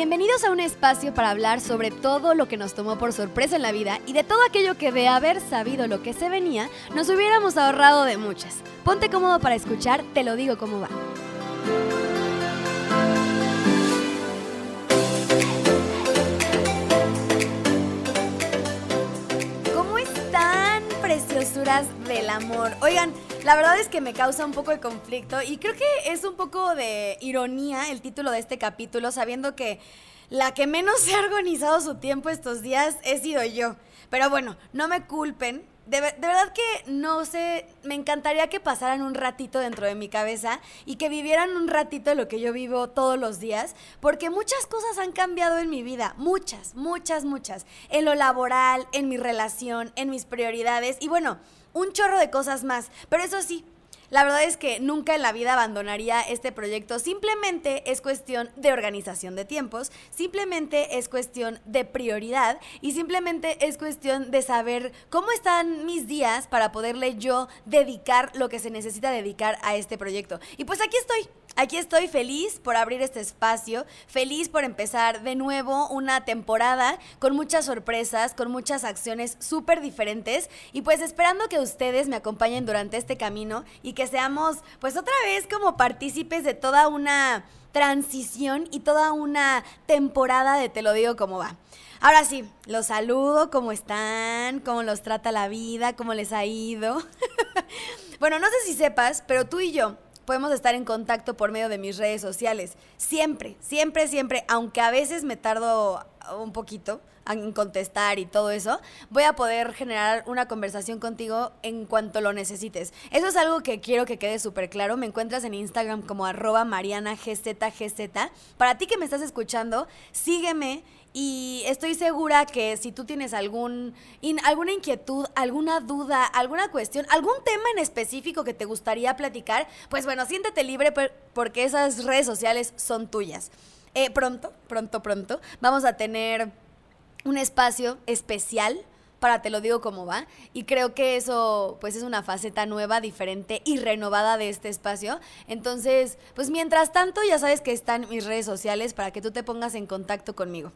Bienvenidos a un espacio para hablar sobre todo lo que nos tomó por sorpresa en la vida y de todo aquello que de haber sabido lo que se venía, nos hubiéramos ahorrado de muchas. Ponte cómodo para escuchar, te lo digo cómo va. Del amor? Oigan, la verdad es que me causa un poco de conflicto y creo que es un poco de ironía el título de este capítulo, sabiendo que la que menos se ha organizado su tiempo estos días he sido yo. Pero bueno, no me culpen. De, de, verdad que no sé, me encantaría que pasaran un ratito dentro de mi cabeza y que vivieran un ratito lo que yo vivo todos los días, porque muchas cosas han cambiado en mi vida, muchas, muchas, muchas, en lo laboral, en mi relación, en mis prioridades y bueno, un chorro de cosas más. Pero eso sí, la verdad es que nunca en la vida abandonaría este proyecto. Simplemente es cuestión de organización de tiempos, simplemente es cuestión de prioridad y simplemente es cuestión de saber cómo están mis días para poderle yo dedicar lo que se necesita dedicar a este proyecto. Y pues aquí estoy. Aquí estoy feliz por abrir este espacio, feliz por empezar de nuevo una temporada con muchas sorpresas, con muchas acciones súper diferentes y pues esperando que ustedes me acompañen durante este camino y que seamos pues otra vez como partícipes de toda una transición y toda una temporada de Te lo digo cómo va. Ahora sí, los saludo, ¿cómo están? ¿Cómo los trata la vida? ¿Cómo les ha ido? bueno, no sé si sepas, pero tú y yo podemos estar en contacto por medio de mis redes sociales. Siempre, siempre, siempre, aunque a veces me tardo un poquito en contestar y todo eso, voy a poder generar una conversación contigo en cuanto lo necesites. Eso es algo que quiero que quede súper claro. Me encuentras en Instagram como arroba marianagzgz. Para ti que me estás escuchando, sígueme y estoy segura que si tú tienes algún, alguna inquietud, alguna duda, alguna cuestión, algún tema en específico que te gustaría platicar, pues bueno, siéntete libre porque esas redes sociales son tuyas. Eh, pronto, pronto, pronto, vamos a tener un espacio especial para te lo digo cómo va. Y creo que eso pues es una faceta nueva, diferente y renovada de este espacio. Entonces, pues mientras tanto ya sabes que están mis redes sociales para que tú te pongas en contacto conmigo.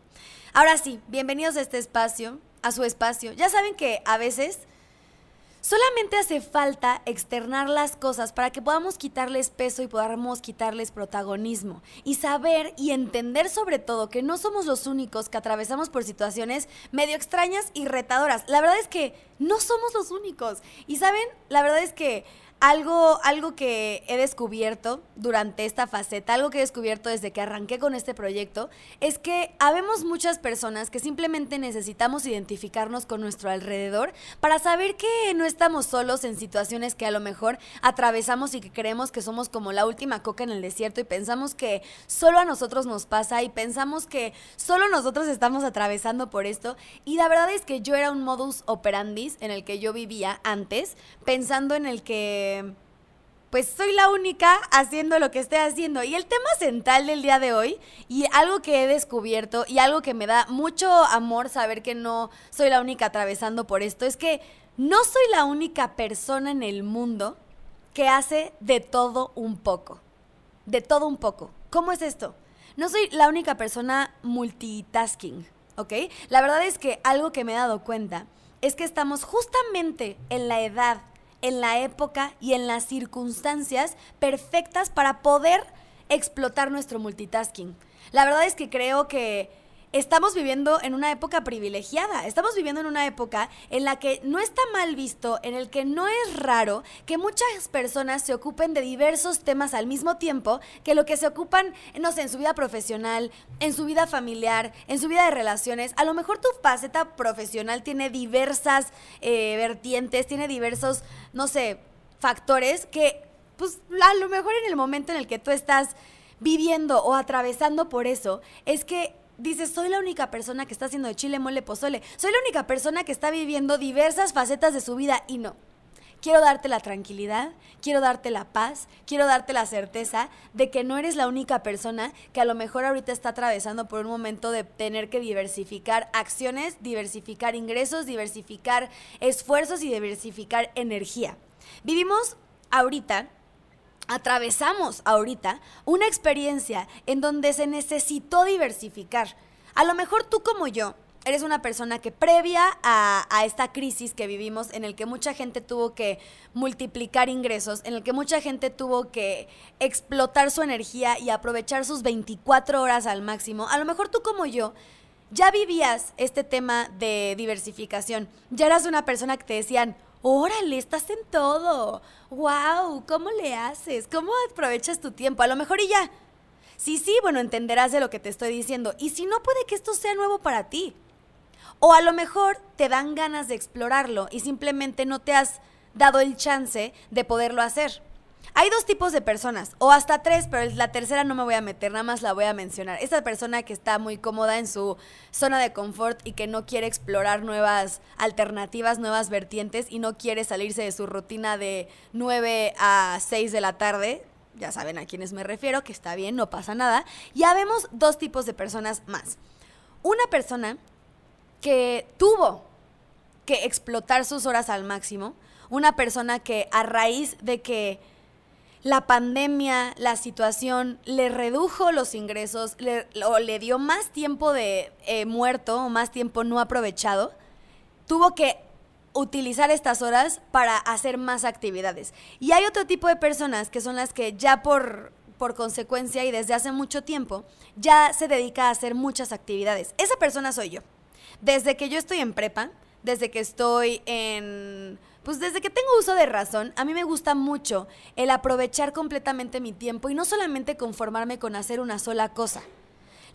Ahora sí, bienvenidos a este espacio, a su espacio. Ya saben que a veces Solamente hace falta externar las cosas para que podamos quitarles peso y podamos quitarles protagonismo. Y saber y entender sobre todo que no somos los únicos que atravesamos por situaciones medio extrañas y retadoras. La verdad es que no somos los únicos. Y saben, la verdad es que algo, algo que he descubierto durante esta faceta, algo que he descubierto desde que arranqué con este proyecto, es que habemos muchas personas que simplemente necesitamos identificarnos con nuestro alrededor para saber que no estamos solos en situaciones que a lo mejor atravesamos y que creemos que somos como la última coca en el desierto y pensamos que solo a nosotros nos pasa y pensamos que solo nosotros estamos atravesando por esto. Y la verdad es que yo era un modus operandis en el que yo vivía antes, pensando en el que pues soy la única haciendo lo que estoy haciendo. Y el tema central del día de hoy, y algo que he descubierto, y algo que me da mucho amor saber que no soy la única atravesando por esto, es que no soy la única persona en el mundo que hace de todo un poco. De todo un poco. ¿Cómo es esto? No soy la única persona multitasking, ¿ok? La verdad es que algo que me he dado cuenta es que estamos justamente en la edad en la época y en las circunstancias perfectas para poder explotar nuestro multitasking. La verdad es que creo que estamos viviendo en una época privilegiada. Estamos viviendo en una época en la que no está mal visto, en el que no es raro que muchas personas se ocupen de diversos temas al mismo tiempo que lo que se ocupan, no sé, en su vida profesional, en su vida familiar, en su vida de relaciones. A lo mejor tu faceta profesional tiene diversas eh, vertientes, tiene diversos, no sé, factores que, pues, a lo mejor en el momento en el que tú estás viviendo o atravesando por eso, es que dices, soy la única persona que está haciendo de chile, mole, pozole. Soy la única persona que está viviendo diversas facetas de su vida y no. Quiero darte la tranquilidad, quiero darte la paz, quiero darte la certeza de que no eres la única persona que a lo mejor ahorita está atravesando por un momento de tener que diversificar acciones, diversificar ingresos, diversificar esfuerzos y diversificar energía. Vivimos ahorita atravesamos ahorita una experiencia en donde se necesitó diversificar. A lo mejor tú como yo eres una persona que previa a, esta crisis que vivimos, en el que mucha gente tuvo que multiplicar ingresos, en el que mucha gente tuvo que explotar su energía y aprovechar sus 24 horas al máximo, a lo mejor tú como yo ya vivías este tema de diversificación, ya eras una persona que te decían, órale, estás en todo, wow, ¿cómo le haces? ¿Cómo aprovechas tu tiempo? A lo mejor y ya. Sí, sí, bueno, entenderás de lo que te estoy diciendo. Y si no, puede que esto sea nuevo para ti. O a lo mejor te dan ganas de explorarlo y simplemente no te has dado el chance de poderlo hacer. Hay dos tipos de personas, o hasta tres, pero la tercera no me voy a meter, nada más la voy a mencionar. Esa persona que está muy cómoda en su zona de confort y que no quiere explorar nuevas alternativas, nuevas vertientes y no quiere salirse de su rutina de 9 a 6 de la tarde. Ya saben a quiénes me refiero, que está bien, no pasa nada. Ya vemos dos tipos de personas más. Una persona que tuvo que explotar sus horas al máximo, una persona que a raíz de que la pandemia, la situación, le redujo los ingresos o le dio más tiempo de eh, muerto o más tiempo no aprovechado, tuvo que utilizar estas horas para hacer más actividades. Y hay otro tipo de personas que son las que ya por, por consecuencia y desde hace mucho tiempo ya se dedica a hacer muchas actividades. Esa persona soy yo. Desde que yo estoy en prepa, desde que estoy en... Pues desde que tengo uso de razón, a mí me gusta mucho el aprovechar completamente mi tiempo y no solamente conformarme con hacer una sola cosa.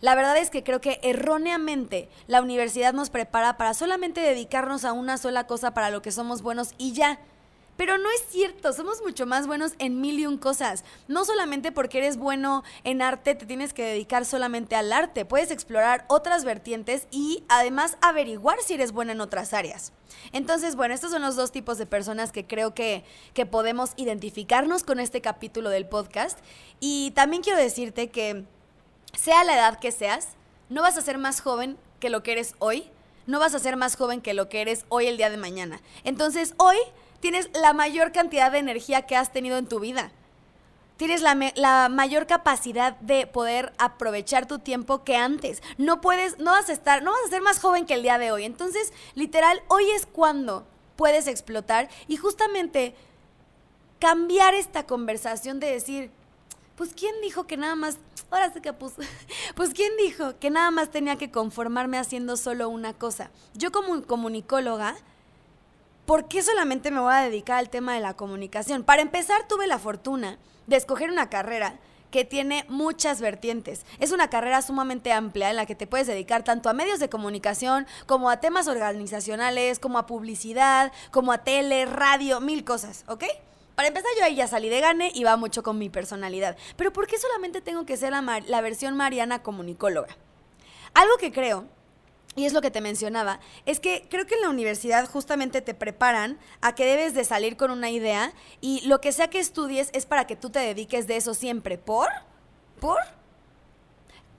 La verdad es que creo que erróneamente la universidad nos prepara para solamente dedicarnos a una sola cosa para lo que somos buenos y ya. Pero no es cierto, somos mucho más buenos en mil y un cosas. No solamente porque eres bueno en arte te tienes que dedicar solamente al arte, puedes explorar otras vertientes y además averiguar si eres buena en otras áreas. Entonces, bueno, estos son los dos tipos de personas que creo que, que podemos identificarnos con este capítulo del podcast. Y también quiero decirte que sea la edad que seas, no vas a ser más joven que lo que eres hoy, no vas a ser más joven que lo que eres hoy el día de mañana. Entonces, hoy tienes la mayor cantidad de energía que has tenido en tu vida. Tienes la, mayor capacidad de poder aprovechar tu tiempo que antes. No puedes, no vas a estar, no vas a ser más joven que el día de hoy. Entonces, literal, hoy es cuando puedes explotar y justamente cambiar esta conversación de decir, pues quién dijo que nada más, ahora sé que pues, pues quién dijo que nada más tenía que conformarme haciendo solo una cosa. Yo como comunicóloga ¿por qué solamente me voy a dedicar al tema de la comunicación? Para empezar, tuve la fortuna de escoger una carrera que tiene muchas vertientes. Es una carrera sumamente amplia en la que te puedes dedicar tanto a medios de comunicación como a temas organizacionales, como a publicidad, como a tele, radio, mil cosas, ¿ok? Para empezar, yo ahí ya salí de gane y va mucho con mi personalidad. Pero ¿por qué solamente tengo que ser la, la versión mariana comunicóloga? Algo que creo y es lo que te mencionaba, es que creo que en la universidad justamente te preparan a que debes de salir con una idea y lo que sea que estudies es para que tú te dediques de eso siempre. ¿Por? ¿Por?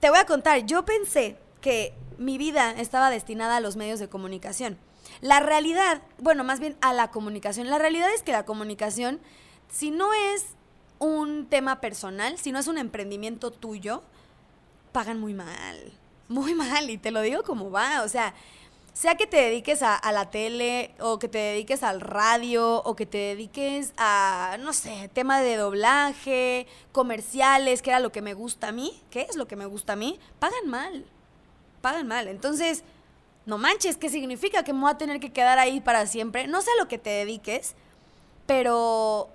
Te voy a contar, yo pensé que mi vida estaba destinada a los medios de comunicación. La realidad, bueno, más bien a la comunicación. La realidad es que la comunicación, si no es un tema personal, si no es un emprendimiento tuyo, pagan muy mal muy mal y te lo digo como va, o sea, sea que te dediques a, la tele o que te dediques al radio o que te dediques a, no sé, tema de doblaje, comerciales, que era lo que me gusta a mí, ¿qué es lo que me gusta a mí? Pagan mal, pagan mal. Entonces, no manches, ¿qué significa que me voy a tener que quedar ahí para siempre? No sé a lo que te dediques, pero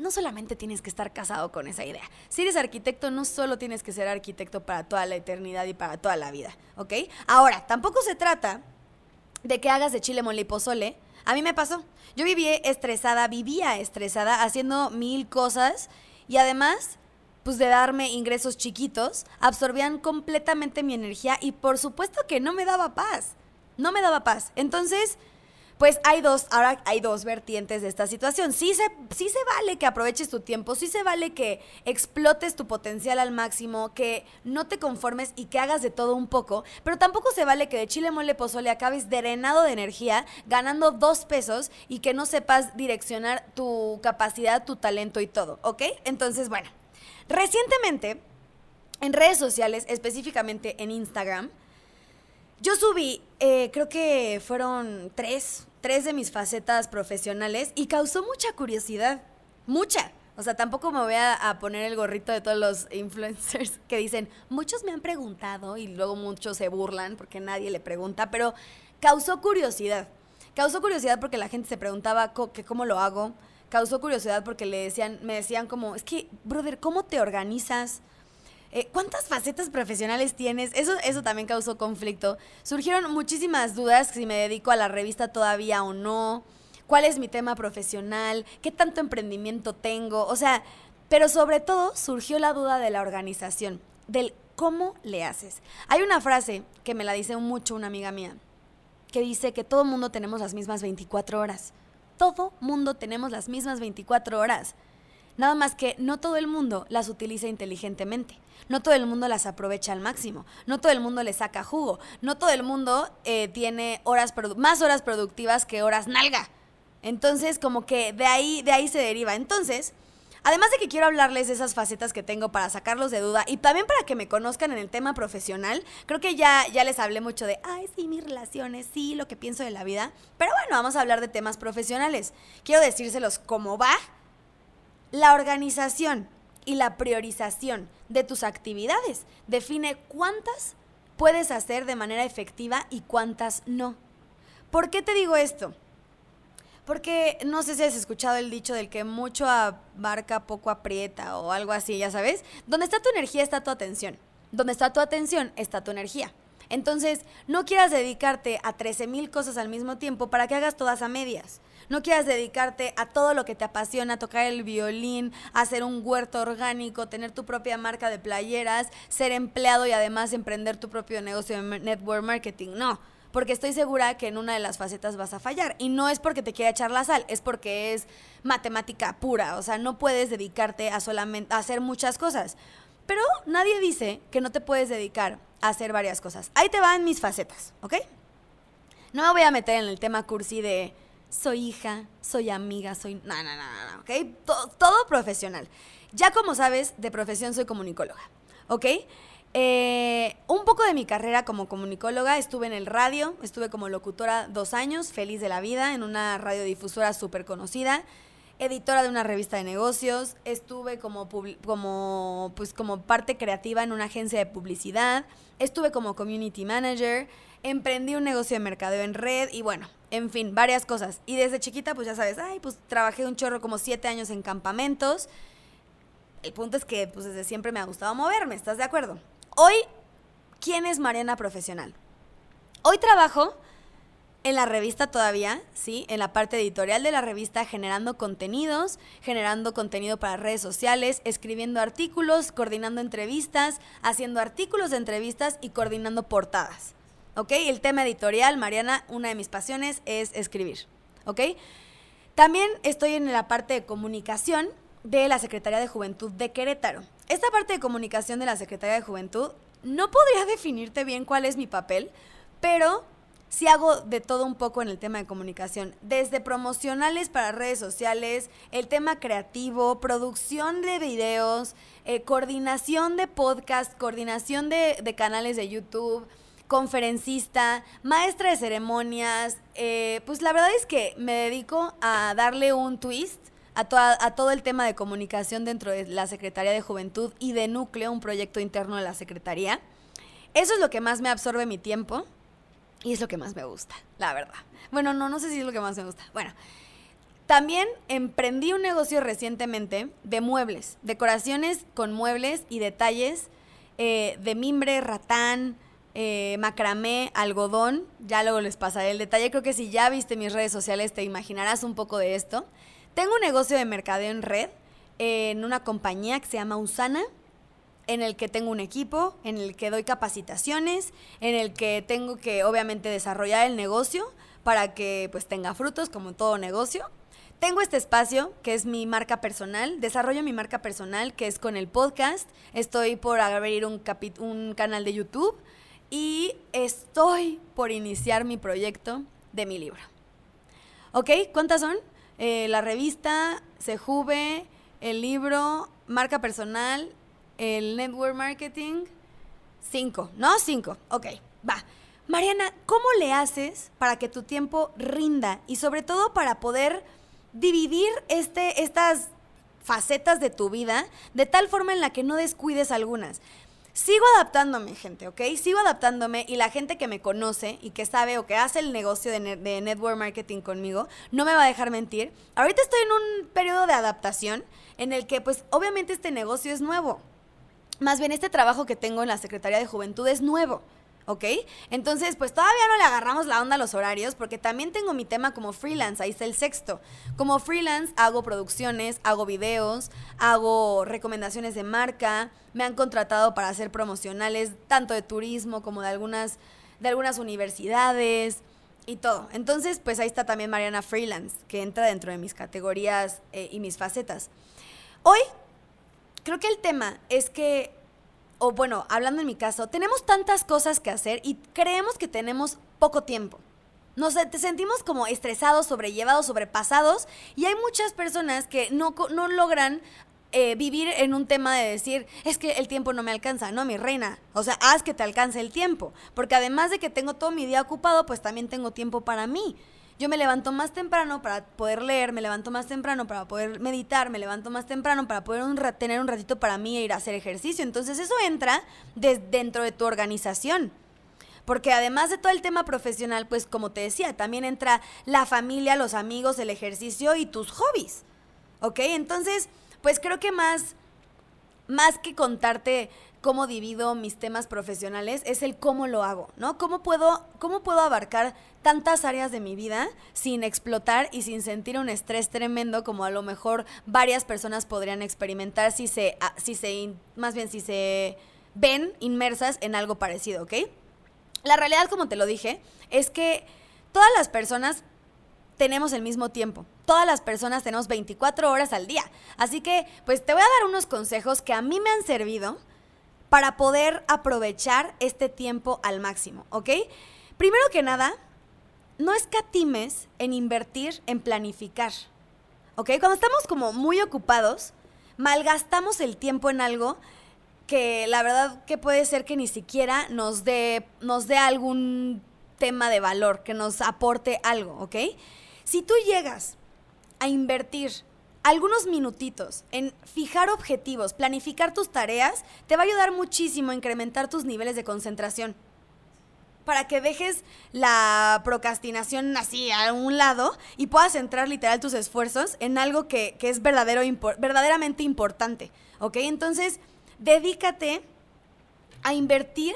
no solamente tienes que estar casado con esa idea. Si eres arquitecto, no solo tienes que ser arquitecto para toda la eternidad y para toda la vida, ¿ok? Ahora, tampoco se trata de que hagas de chile mole y pozole. A mí me pasó. Yo vivía estresada, vivía estresada, haciendo mil cosas y además, pues de darme ingresos chiquitos, absorbían completamente mi energía y por supuesto que no me daba paz. No me daba paz. Entonces, pues hay dos, ahora hay dos vertientes de esta situación. Sí se, sí se vale que aproveches tu tiempo, sí se vale que explotes tu potencial al máximo, que no te conformes y que hagas de todo un poco, pero tampoco se vale que de chile mole pozole acabes drenado de energía, ganando dos pesos y que no sepas direccionar tu capacidad, tu talento y todo, ¿ok? Entonces, bueno, recientemente en redes sociales, específicamente en Instagram, yo subí, eh, creo que fueron tres, tres de mis facetas profesionales y causó mucha curiosidad, mucha. O sea, tampoco me voy a, poner el gorrito de todos los influencers que dicen, muchos me han preguntado y luego muchos se burlan porque nadie le pregunta, pero causó curiosidad. Causó curiosidad porque la gente se preguntaba cómo lo hago. Causó curiosidad porque le decían, me decían como, es que, brother, ¿cómo te organizas? Eh, ¿Cuántas facetas profesionales tienes? Eso, eso también causó conflicto. Surgieron muchísimas dudas si me dedico a la revista todavía o no. ¿Cuál es mi tema profesional? ¿Qué tanto emprendimiento tengo? O sea, pero sobre todo surgió la duda de la organización, del cómo le haces. Hay una frase que me la dice mucho una amiga mía, que dice que todo mundo tenemos las mismas 24 horas. Todo mundo tenemos las mismas 24 horas. Nada más que no todo el mundo las utiliza inteligentemente. No todo el mundo las aprovecha al máximo. No todo el mundo le saca jugo. No todo el mundo eh, tiene horas más horas productivas que horas nalga. Entonces, como que de ahí, de ahí se deriva. Entonces, además de que quiero hablarles de esas facetas que tengo para sacarlos de duda y también para que me conozcan en el tema profesional, creo que ya, ya les hablé mucho de, ay, sí, mis relaciones, sí, lo que pienso de la vida. Pero bueno, vamos a hablar de temas profesionales. Quiero decírselos cómo va la organización y la priorización de tus actividades define cuántas puedes hacer de manera efectiva y cuántas no. ¿Por qué te digo esto? Porque no sé si has escuchado el dicho del que mucho abarca, poco aprieta o algo así, ya sabes. Donde está tu energía está tu atención. Donde está tu atención está tu energía. Entonces, no quieras dedicarte a 13 mil cosas al mismo tiempo para que hagas todas a medias no quieras dedicarte a todo lo que te apasiona, tocar el violín, hacer un huerto orgánico, tener tu propia marca de playeras, ser empleado y además emprender tu propio negocio de network marketing. No, porque estoy segura que en una de las facetas vas a fallar. Y no es porque te quiera echar la sal, es porque es matemática pura. O sea, no puedes dedicarte a solamente a hacer muchas cosas. Pero nadie dice que no te puedes dedicar a hacer varias cosas. Ahí te van mis facetas, ¿ok? No me voy a meter en el tema cursi de soy hija, soy amiga, soy... No, no, no, no, ¿ok? Todo, profesional. Ya como sabes, de profesión soy comunicóloga, ¿ok? Eh, un poco de mi carrera como comunicóloga, estuve en el radio, estuve como locutora dos años, feliz de la vida, en una radiodifusora súper conocida, editora de una revista de negocios, estuve como, como, pues, como parte creativa en una agencia de publicidad, estuve como community manager, emprendí un negocio de mercadeo en red y bueno, en fin, varias cosas. Y desde chiquita, pues ya sabes, ay, pues trabajé un chorro como siete años en campamentos. El punto es que pues desde siempre me ha gustado moverme, ¿estás de acuerdo? Hoy, ¿quién es Mariana Profesional? Hoy trabajo en la revista todavía, ¿sí? En la parte editorial de la revista, generando contenidos, generando contenido para redes sociales, escribiendo artículos, coordinando entrevistas, haciendo artículos de entrevistas y coordinando portadas. ¿Ok? El tema editorial, Mariana, una de mis pasiones es escribir, ¿ok? También estoy en la parte de comunicación de la Secretaría de Juventud de Querétaro. Esta parte de comunicación de la Secretaría de Juventud no podría definirte bien cuál es mi papel, pero sí hago de todo un poco en el tema de comunicación, desde promocionales para redes sociales, el tema creativo, producción de videos, eh, coordinación de podcast, coordinación de, de canales de YouTube, conferencista, maestra de ceremonias. Eh, pues la verdad es que me dedico a darle un twist a, a, todo el tema de comunicación dentro de la Secretaría de Juventud y de Núcleo, un proyecto interno de la Secretaría. Eso es lo que más me absorbe mi tiempo y es lo que más me gusta, la verdad. Bueno, no, no sé si es lo que más me gusta. Bueno, también emprendí un negocio recientemente de muebles, decoraciones con muebles y detalles eh, de mimbre, ratán, eh, macramé, algodón. Ya luego les pasaré el detalle. Creo que si ya viste mis redes sociales te imaginarás un poco de esto. Tengo un negocio de mercadeo en red en una compañía que se llama Usana, en el que tengo un equipo, en el que doy capacitaciones, en el que tengo que obviamente desarrollar el negocio para que pues tenga frutos como todo negocio. Tengo este espacio que es mi marca personal, desarrollo mi marca personal que es con el podcast, estoy por abrir un, un canal de YouTube y estoy por iniciar mi proyecto de mi libro. ¿Ok? ¿Cuántas son? Eh, la revista, Sejube, el libro, marca personal, el network marketing. Cinco, ¿no? Cinco. Ok, va. Mariana, ¿cómo le haces para que tu tiempo rinda y sobre todo para poder dividir este, estas facetas de tu vida de tal forma en la que no descuides algunas? Sigo adaptándome, gente, ¿ok? Sigo adaptándome y la gente que me conoce y que sabe o que hace el negocio de, network marketing conmigo no me va a dejar mentir. Ahorita estoy en un periodo de adaptación en el que pues obviamente este negocio es nuevo. Más bien este trabajo que tengo en la Secretaría de Juventud es nuevo. ¿Ok? Entonces, pues todavía no le agarramos la onda a los horarios porque también tengo mi tema como freelance, ahí está el sexto. Como freelance hago producciones, hago videos, hago recomendaciones de marca, me han contratado para hacer promocionales tanto de turismo como de algunas, de algunas universidades y todo. Entonces, pues ahí está también Mariana Freelance, que entra dentro de mis categorías eh, y mis facetas. Hoy, creo que el tema es que o bueno, hablando en mi caso, tenemos tantas cosas que hacer y creemos que tenemos poco tiempo. Nos sentimos como estresados, sobrellevados, sobrepasados y hay muchas personas que no, no logran eh, vivir en un tema de decir, es que el tiempo no me alcanza, no, mi reina. O sea, haz que te alcance el tiempo. Porque además de que tengo todo mi día ocupado, pues también tengo tiempo para mí. Yo me levanto más temprano para poder leer, me levanto más temprano para poder meditar, me levanto más temprano para poder tener un ratito para mí e ir a hacer ejercicio. Entonces eso entra dentro de tu organización. Porque además de todo el tema profesional, pues como te decía, también entra la familia, los amigos, el ejercicio y tus hobbies. ¿Ok? Entonces, pues creo que más, más que contarte cómo divido mis temas profesionales, es el cómo lo hago, ¿no? ¿Cómo puedo, cómo puedo abarcar tantas áreas de mi vida sin explotar y sin sentir un estrés tremendo como a lo mejor varias personas podrían experimentar si se, ah, si se más bien si se ven inmersas en algo parecido, ¿ok? La realidad, como te lo dije, es que todas las personas tenemos el mismo tiempo. Todas las personas tenemos 24 horas al día. Así que, pues te voy a dar unos consejos que a mí me han servido para poder aprovechar este tiempo al máximo, ¿ok? Primero que nada, no escatimes en invertir, en planificar, ¿ok? Cuando estamos como muy ocupados, malgastamos el tiempo en algo que la verdad que puede ser que ni siquiera nos nos dé algún tema de valor, que nos aporte algo, ¿ok? Si tú llegas a invertir algunos minutitos en fijar objetivos, planificar tus tareas, te va a ayudar muchísimo a incrementar tus niveles de concentración. Para que dejes la procrastinación así a un lado y puedas centrar literal tus esfuerzos en algo que, es verdadero, verdaderamente importante. ¿Ok? Entonces, dedícate a invertir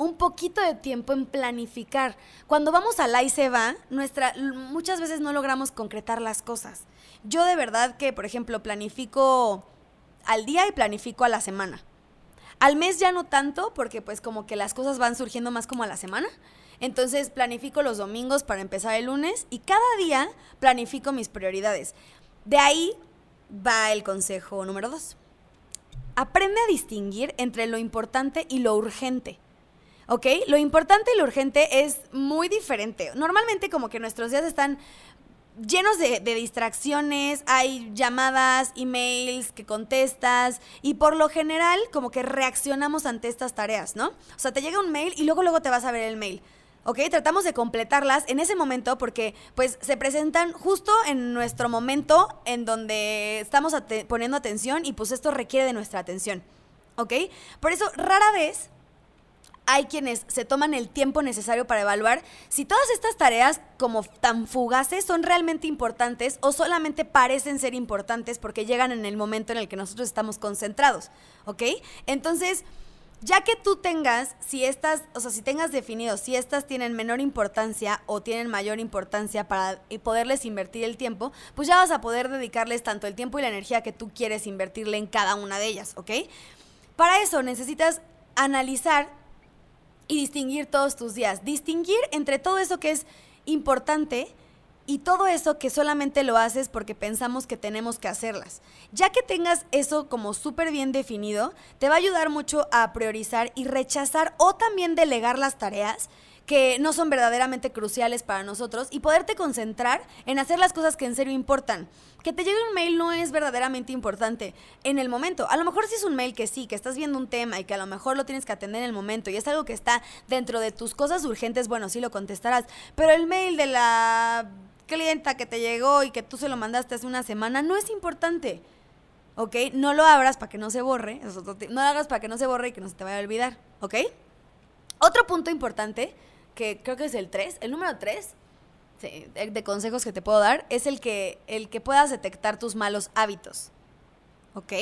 un poquito de tiempo en planificar. Cuando vamos a la y se va, nuestra, muchas veces no logramos concretar las cosas. Yo de verdad que, por ejemplo, planifico al día y planifico a la semana. Al mes ya no tanto, porque pues como que las cosas van surgiendo más como a la semana. Entonces planifico los domingos para empezar el lunes y cada día planifico mis prioridades. De ahí va el consejo número dos. Aprende a distinguir entre lo importante y lo urgente. ¿Ok? Lo importante y lo urgente es muy diferente. Normalmente como que nuestros días están llenos de, distracciones, hay llamadas, emails que contestas y por lo general como que reaccionamos ante estas tareas, ¿no? O sea, te llega un mail y luego luego te vas a ver el mail. ¿ok? Tratamos de completarlas en ese momento porque pues se presentan justo en nuestro momento en donde estamos poniendo atención y pues esto requiere de nuestra atención, ¿ok? Por eso rara vez hay quienes se toman el tiempo necesario para evaluar si todas estas tareas como tan fugaces son realmente importantes o solamente parecen ser importantes porque llegan en el momento en el que nosotros estamos concentrados, ¿ok? Entonces, ya que tú tengas, si estas, o sea, si tengas definido si estas tienen menor importancia o tienen mayor importancia para poderles invertir el tiempo, pues ya vas a poder dedicarles tanto el tiempo y la energía que tú quieres invertirle en cada una de ellas, ¿ok? Para eso necesitas analizar y distinguir todos tus días. Distinguir entre todo eso que es importante y todo eso que solamente lo haces porque pensamos que tenemos que hacerlas. Ya que tengas eso como súper bien definido, te va a ayudar mucho a priorizar y rechazar o también delegar las tareas que no son verdaderamente cruciales para nosotros y poderte concentrar en hacer las cosas que en serio importan. Que te llegue un mail no es verdaderamente importante en el momento. A lo mejor si es un mail que sí, que estás viendo un tema y que a lo mejor lo tienes que atender en el momento y es algo que está dentro de tus cosas urgentes, bueno, sí lo contestarás. Pero el mail de la clienta que te llegó y que tú se lo mandaste hace una semana no es importante. ¿Ok? No lo abras para que no se borre. No lo hagas para que no se borre y que no se te vaya a olvidar. ¿Ok? Otro punto importante que creo que es el 3, el número 3 de consejos que te puedo dar es el que, el que puedas detectar tus malos hábitos. ¿Ok?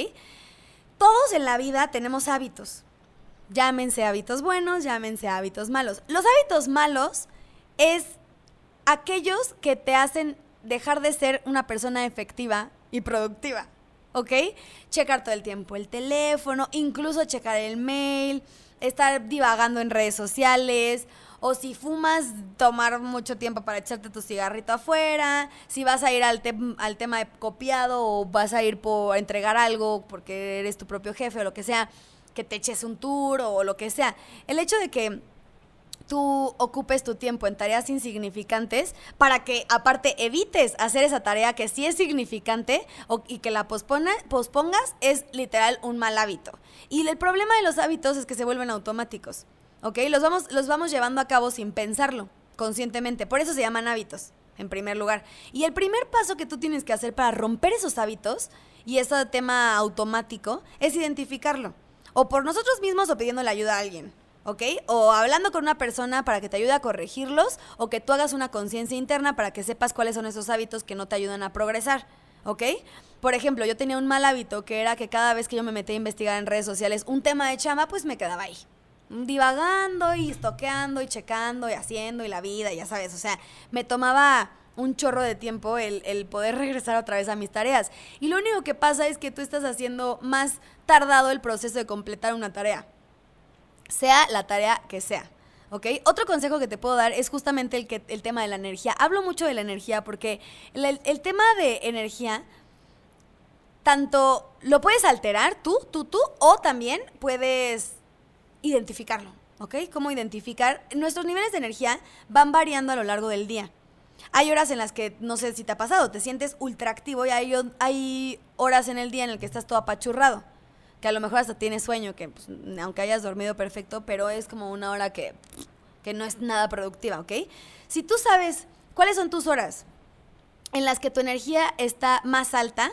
Todos en la vida tenemos hábitos. Llámense hábitos buenos, llámense hábitos malos. Los hábitos malos es aquellos que te hacen dejar de ser una persona efectiva y productiva. ¿Ok? Checar todo el tiempo el teléfono, incluso checar el mail, estar divagando en redes sociales o si fumas, tomar mucho tiempo para echarte tu cigarrito afuera, si vas a ir al, al tema de copiado o vas a ir por entregar algo porque eres tu propio jefe o lo que sea, que te eches un tour o lo que sea. El hecho de que tú ocupes tu tiempo en tareas insignificantes para que aparte evites hacer esa tarea que sí es significante y que la pospongas es literal un mal hábito. Y el problema de los hábitos es que se vuelven automáticos. ¿Ok? Los vamos, los vamos llevando a cabo sin pensarlo, conscientemente. Por eso se llaman hábitos, en primer lugar. Y el primer paso que tú tienes que hacer para romper esos hábitos y ese tema automático es identificarlo. O por nosotros mismos o pidiéndole ayuda a alguien. ¿ok? O hablando con una persona para que te ayude a corregirlos o que tú hagas una conciencia interna para que sepas cuáles son esos hábitos que no te ayudan a progresar, ¿ok? Por ejemplo, yo tenía un mal hábito que era que cada vez que yo me metía a investigar en redes sociales un tema de chama, pues me quedaba ahí divagando y estoqueando y checando y haciendo y la vida, ya sabes, o sea, me tomaba un chorro de tiempo el, el, poder regresar otra vez a mis tareas. Y lo único que pasa es que tú estás haciendo más tardado el proceso de completar una tarea, sea la tarea que sea. ¿Ok? Otro consejo que te puedo dar es justamente el, que, el tema de la energía. Hablo mucho de la energía porque el, el tema de energía, tanto lo puedes alterar tú, tú, tú, o también puedes identificarlo, ¿ok? ¿Cómo identificar? Nuestros niveles de energía van variando a lo largo del día. Hay horas en las que, no sé si te ha pasado, te sientes ultra activo y hay, horas en el día en el que estás todo apachurrado, que a lo mejor hasta tienes sueño, que pues, aunque hayas dormido perfecto, pero es como una hora que, que no es nada productiva, ¿ok? Si tú sabes cuáles son tus horas en las que tu energía está más alta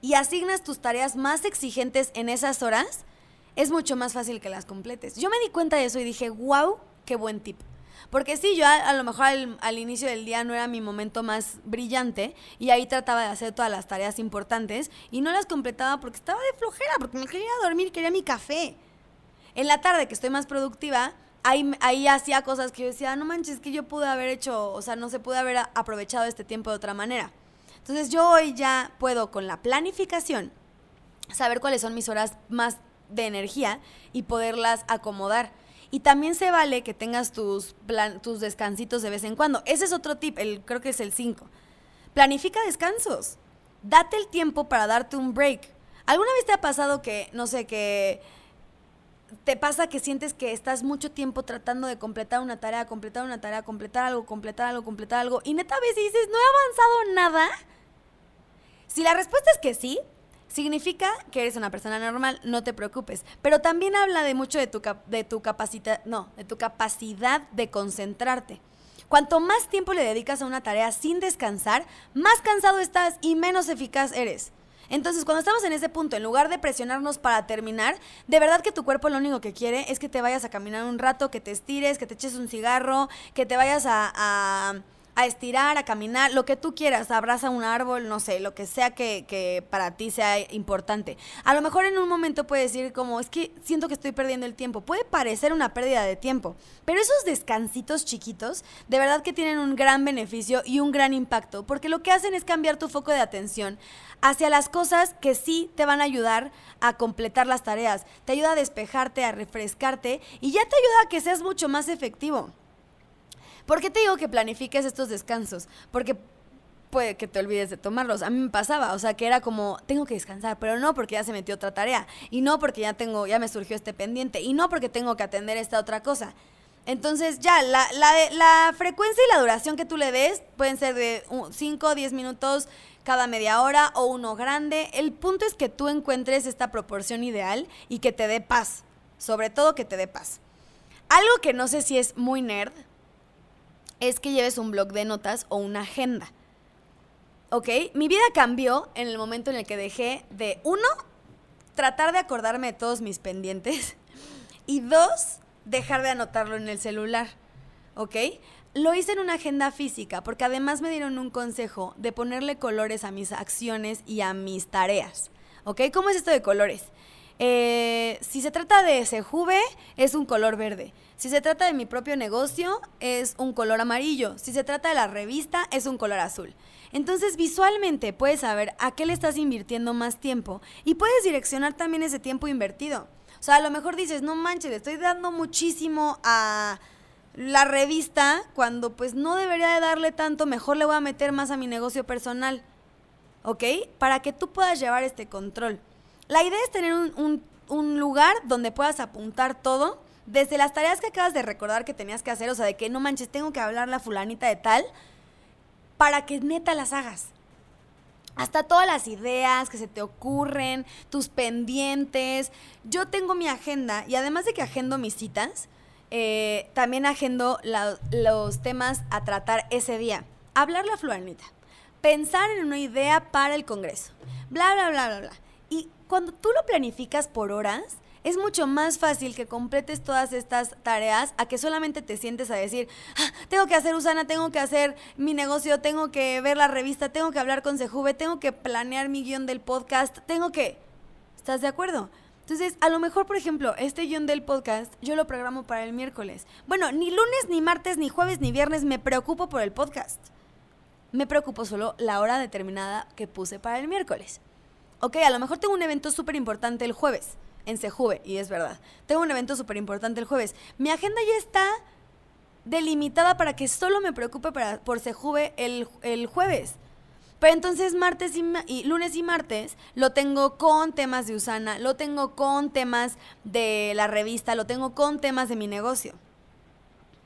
y asignas tus tareas más exigentes en esas horas, es mucho más fácil que las completes. Yo me di cuenta de eso y dije, wow, qué buen tip. Porque sí, yo a, lo mejor al, inicio del día no era mi momento más brillante y ahí trataba de hacer todas las tareas importantes y no las completaba porque estaba de flojera, porque me quería dormir, quería mi café. En la tarde, que estoy más productiva, ahí, ahí hacía cosas que yo decía, no manches, que yo pude haber hecho, o sea, no se pude haber aprovechado este tiempo de otra manera. Entonces yo hoy ya puedo con la planificación saber cuáles son mis horas más de energía y poderlas acomodar. Y también se vale que tengas tus, tus descansitos de vez en cuando. Ese es otro tip, el, creo que es el 5. Planifica descansos. Date el tiempo para darte un break. ¿Alguna vez te ha pasado que, no sé, que te pasa que sientes que estás mucho tiempo tratando de completar una tarea, completar una tarea, completar algo, completar algo, completar algo, y neta a veces dices, no he avanzado nada? Si la respuesta es que sí, Significa que eres una persona normal, no te preocupes. Pero también habla de mucho de tu, de tu capacidad, no, de tu capacidad de concentrarte. Cuanto más tiempo le dedicas a una tarea sin descansar, más cansado estás y menos eficaz eres. Entonces, cuando estamos en ese punto, en lugar de presionarnos para terminar, de verdad que tu cuerpo lo único que quiere es que te vayas a caminar un rato, que te estires, que te eches un cigarro, que te vayas a a estirar, a caminar, lo que tú quieras, abraza un árbol, no sé, lo que sea que, que, para ti sea importante. A lo mejor en un momento puedes decir como, es que siento que estoy perdiendo el tiempo. Puede parecer una pérdida de tiempo, pero esos descansitos chiquitos, de verdad que tienen un gran beneficio y un gran impacto, porque lo que hacen es cambiar tu foco de atención hacia las cosas que sí te van a ayudar a completar las tareas. Te ayuda a despejarte, a refrescarte y ya te ayuda a que seas mucho más efectivo. ¿Por qué te digo que planifiques estos descansos? Porque puede que te olvides de tomarlos. A mí me pasaba, o sea, que era como, tengo que descansar, pero no porque ya se metió otra tarea, y no porque ya tengo, ya me surgió este pendiente, y no porque tengo que atender esta otra cosa. Entonces ya, la, la, frecuencia y la duración que tú le des pueden ser de 5 o 10 minutos cada media hora o uno grande. El punto es que tú encuentres esta proporción ideal y que te dé paz, sobre todo que te dé paz. Algo que no sé si es muy nerd es que lleves un blog de notas o una agenda. ¿ok? Mi vida cambió en el momento en el que dejé de, uno, tratar de acordarme de todos mis pendientes y dos, dejar de anotarlo en el celular, ¿ok? Lo hice en una agenda física porque además me dieron un consejo de ponerle colores a mis acciones y a mis tareas, ¿ok? ¿Cómo es esto de colores? Eh, si se trata de Sejuve, es un color verde. Si se trata de mi propio negocio, es un color amarillo. Si se trata de la revista, es un color azul. Entonces visualmente puedes saber a qué le estás invirtiendo más tiempo y puedes direccionar también ese tiempo invertido. O sea, a lo mejor dices, no manches, le estoy dando muchísimo a la revista cuando pues no debería de darle tanto, mejor le voy a meter más a mi negocio personal. ¿Ok? Para que tú puedas llevar este control. La idea es tener un, un lugar donde puedas apuntar todo, desde las tareas que acabas de recordar que tenías que hacer, o sea, de que no manches, tengo que hablar la fulanita de tal, para que neta las hagas. Hasta todas las ideas que se te ocurren, tus pendientes. Yo tengo mi agenda y además de que agendo mis citas, eh, también agendo los temas a tratar ese día. Hablar la fluanita. Pensar en una idea para el Congreso. Bla, bla, bla, bla, bla. Y cuando tú lo planificas por horas, es mucho más fácil que completes todas estas tareas a que solamente te sientes a decir, ah, tengo que hacer Usana, tengo que hacer mi negocio, tengo que ver la revista, tengo que hablar con Sejuve, tengo que planear mi guion del podcast, tengo que... ¿Estás de acuerdo? Entonces, a lo mejor, por ejemplo, este guion del podcast yo lo programo para el miércoles. Bueno, ni lunes, ni martes, ni jueves, ni viernes me preocupo por el podcast. Me preocupo solo la hora determinada que puse para el miércoles. Ok, a lo mejor tengo un evento súper importante el jueves en Sejuve, y es verdad. Tengo un evento súper importante el jueves. Mi agenda ya está delimitada para que solo me preocupe por Sejuve el, el jueves. Pero entonces martes y, lunes y martes lo tengo con temas de Usana, lo tengo con temas de la revista, lo tengo con temas de mi negocio.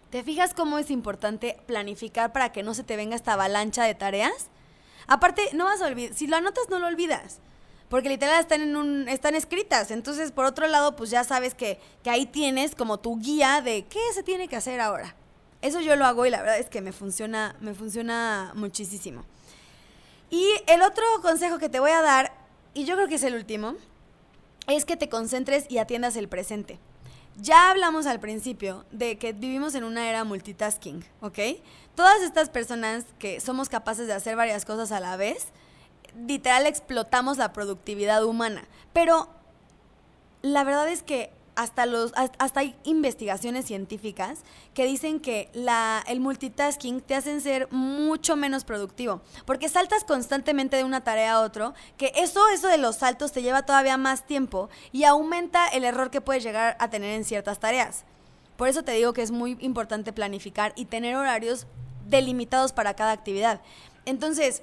¿Te fijas cómo es importante planificar para que no se te venga esta avalancha de tareas? Aparte, no vas a olvidar, si lo anotas no lo olvidas porque literal están están escritas. Entonces, por otro lado, pues ya sabes que, que ahí tienes como tu guía de qué se tiene que hacer ahora. Eso yo lo hago y la verdad es que me funciona, me funciona muchísimo. Y el otro consejo que te voy a dar, y yo creo que es el último, es que te concentres y atiendas el presente. Ya hablamos al principio de que vivimos en una era multitasking, ¿ok? Todas estas personas que somos capaces de hacer varias cosas a la vez, literal explotamos la productividad humana. Pero la verdad es que hasta, los, hasta hay investigaciones científicas que dicen que la, el multitasking te hacen ser mucho menos productivo, porque saltas constantemente de una tarea a otro, que eso, eso de los saltos te lleva todavía más tiempo y aumenta el error que puedes llegar a tener en ciertas tareas. Por eso te digo que es muy importante planificar y tener horarios delimitados para cada actividad. Entonces,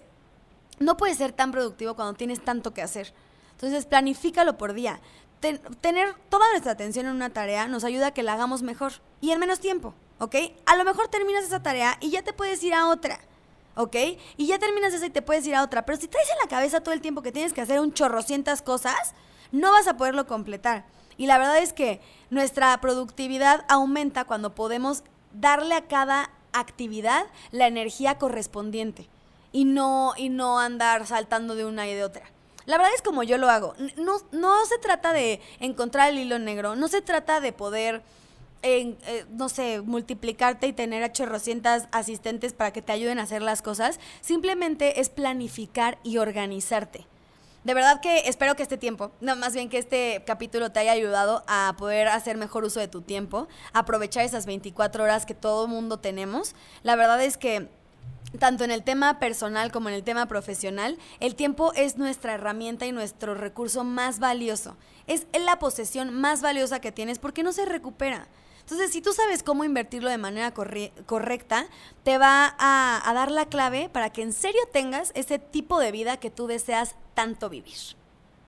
no puedes ser tan productivo cuando tienes tanto que hacer. Entonces, planifícalo por día. tener toda nuestra atención en una tarea nos ayuda a que la hagamos mejor y en menos tiempo, ¿ok? A lo mejor terminas esa tarea y ya te puedes ir a otra, ¿ok? Y ya terminas esa y te puedes ir a otra. Pero si traes en la cabeza todo el tiempo que tienes que hacer un chorrocientas cosas, no vas a poderlo completar. Y la verdad es que nuestra productividad aumenta cuando podemos darle a cada actividad la energía correspondiente y no, y no andar saltando de una y de otra. La verdad es como yo lo hago. No, no se trata de encontrar el hilo negro, no se trata de poder, eh, no sé, multiplicarte y tener a chorrocientas asistentes para que te ayuden a hacer las cosas. Simplemente es planificar y organizarte. De verdad que espero que este tiempo, no, más bien que este capítulo te haya ayudado a poder hacer mejor uso de tu tiempo, aprovechar esas 24 horas que todo mundo tenemos. La verdad es que tanto en el tema personal como en el tema profesional, el tiempo es nuestra herramienta y nuestro recurso más valioso. Es la posesión más valiosa que tienes porque no se recupera. Entonces, si tú sabes cómo invertirlo de manera correcta, te va a, a dar la clave para que en serio tengas ese tipo de vida que tú deseas tanto vivir.